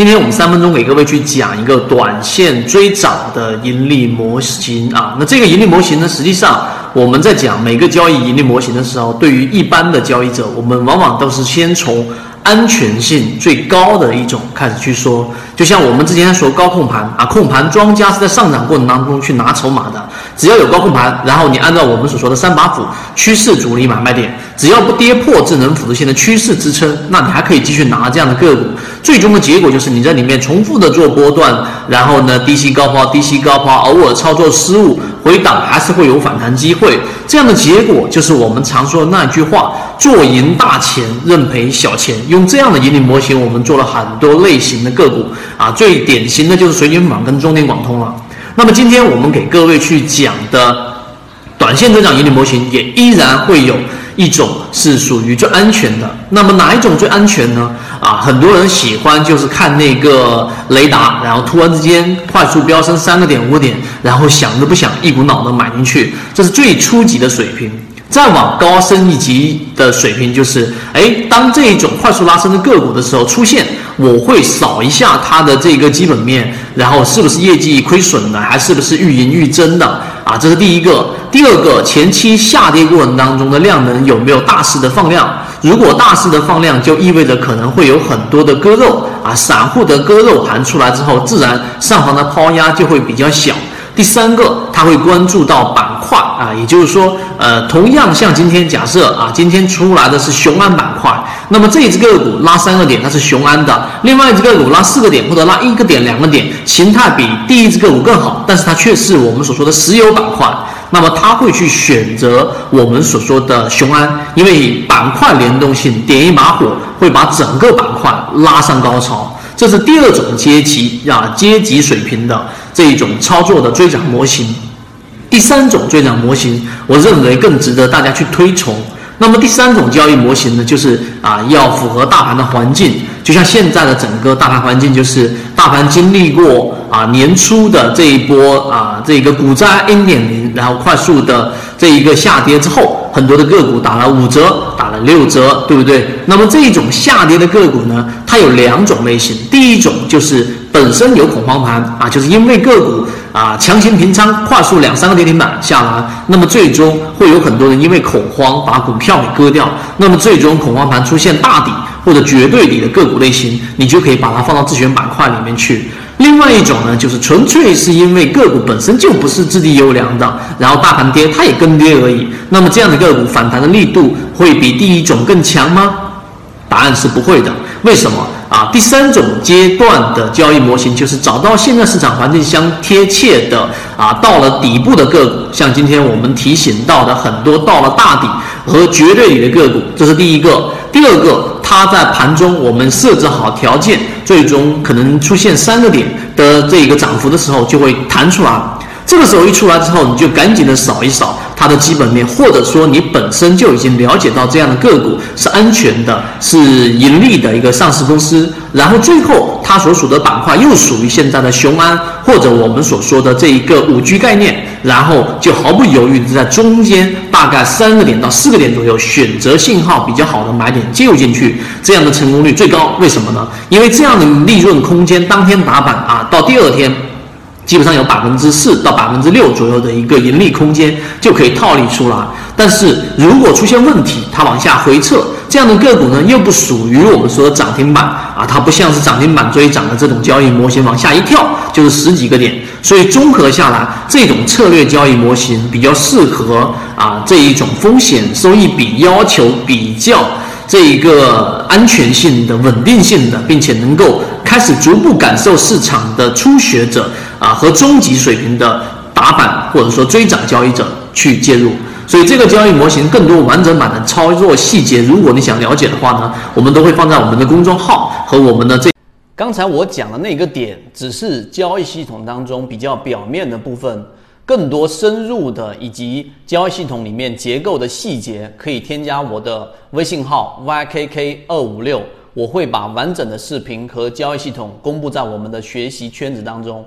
今天我们三分钟给各位去讲一个短线追涨的盈利模型啊。那这个盈利模型呢，实际上我们在讲每个交易盈利模型的时候，对于一般的交易者，我们往往都是先从。安全性最高的一种开始去说，就像我们之前说高控盘啊，控盘庄家是在上涨过程当中去拿筹码的，只要有高控盘，然后你按照我们所说的三把斧趋势主力买卖点，只要不跌破智能辅助线的趋势支撑，那你还可以继续拿这样的个股。最终的结果就是你在里面重复的做波段，然后呢低吸高抛，低吸高抛，偶尔操作失误。回档还是会有反弹机会，这样的结果就是我们常说的那句话：做赢大钱，认赔小钱。用这样的盈利模型，我们做了很多类型的个股啊，最典型的就是水晶纺跟中电广通了。那么今天我们给各位去讲的短线增长盈利模型，也依然会有。一种是属于最安全的，那么哪一种最安全呢？啊，很多人喜欢就是看那个雷达，然后突然之间快速飙升三个点五个点，然后想都不想一股脑的买进去，这是最初级的水平。再往高升一级的水平就是，哎，当这一种快速拉升的个股的时候出现，我会扫一下它的这个基本面，然后是不是业绩亏损的，还是不是愈盈愈增的啊？这是第一个。第二个，前期下跌过程当中的量能有没有大势的放量？如果大势的放量，就意味着可能会有很多的割肉啊，散户的割肉盘出来之后，自然上方的抛压就会比较小。第三个，他会关注到板块啊，也就是说，呃，同样像今天假设啊，今天出来的是雄安板块，那么这一只个股拉三个点，它是雄安的；另外一只个股拉四个点或者拉一个点、两个点，形态比第一只个股更好，但是它却是我们所说的石油板块，那么它会去选择我们所说的雄安，因为板块联动性，点一把火会把整个板块拉上高潮。这是第二种阶级啊，阶级水平的这一种操作的追涨模型。第三种追涨模型，我认为更值得大家去推崇。那么第三种交易模型呢，就是啊，要符合大盘的环境。就像现在的整个大盘环境，就是大盘经历过啊年初的这一波啊这个股灾 N 点零，然后快速的这一个下跌之后。很多的个股打了五折，打了六折，对不对？那么这种下跌的个股呢，它有两种类型。第一种就是本身有恐慌盘啊，就是因为个股啊强行平仓，快速两三个跌停板下来，那么最终会有很多人因为恐慌把股票给割掉，那么最终恐慌盘出现大底或者绝对底的个股类型，你就可以把它放到自选板块里面去。另外一种呢，就是纯粹是因为个股本身就不是质地优良的，然后大盘跌它也跟跌而已。那么这样的个股反弹的力度会比第一种更强吗？答案是不会的。为什么啊？第三种阶段的交易模型就是找到现在市场环境相贴切的啊，到了底部的个股，像今天我们提醒到的很多到了大底和绝对底的个股，这是第一个。第二个，它在盘中我们设置好条件，最终可能出现三个点的这一个涨幅的时候，就会弹出来。这个时候一出来之后，你就赶紧的扫一扫它的基本面，或者说你本身就已经了解到这样的个股是安全的，是盈利的一个上市公司。然后最后它所属的板块又属于现在的雄安或者我们所说的这一个五 G 概念，然后就毫不犹豫的在中间大概三个点到四个点左右选择信号比较好的买点介入进去，这样的成功率最高。为什么呢？因为这样的利润空间当天打板啊，到第二天。基本上有百分之四到百分之六左右的一个盈利空间就可以套利出来，但是如果出现问题，它往下回撤，这样的个股呢又不属于我们说的涨停板啊，它不像是涨停板追涨的这种交易模型，往下一跳就是十几个点，所以综合下来，这种策略交易模型比较适合啊这一种风险收益比要求比较。这一个安全性的、稳定性的，并且能够开始逐步感受市场的初学者啊和中级水平的打板或者说追涨交易者去介入，所以这个交易模型更多完整版的操作细节，如果你想了解的话呢，我们都会放在我们的公众号和我们的这。刚才我讲的那个点，只是交易系统当中比较表面的部分。更多深入的以及交易系统里面结构的细节，可以添加我的微信号 ykk 二五六，我会把完整的视频和交易系统公布在我们的学习圈子当中。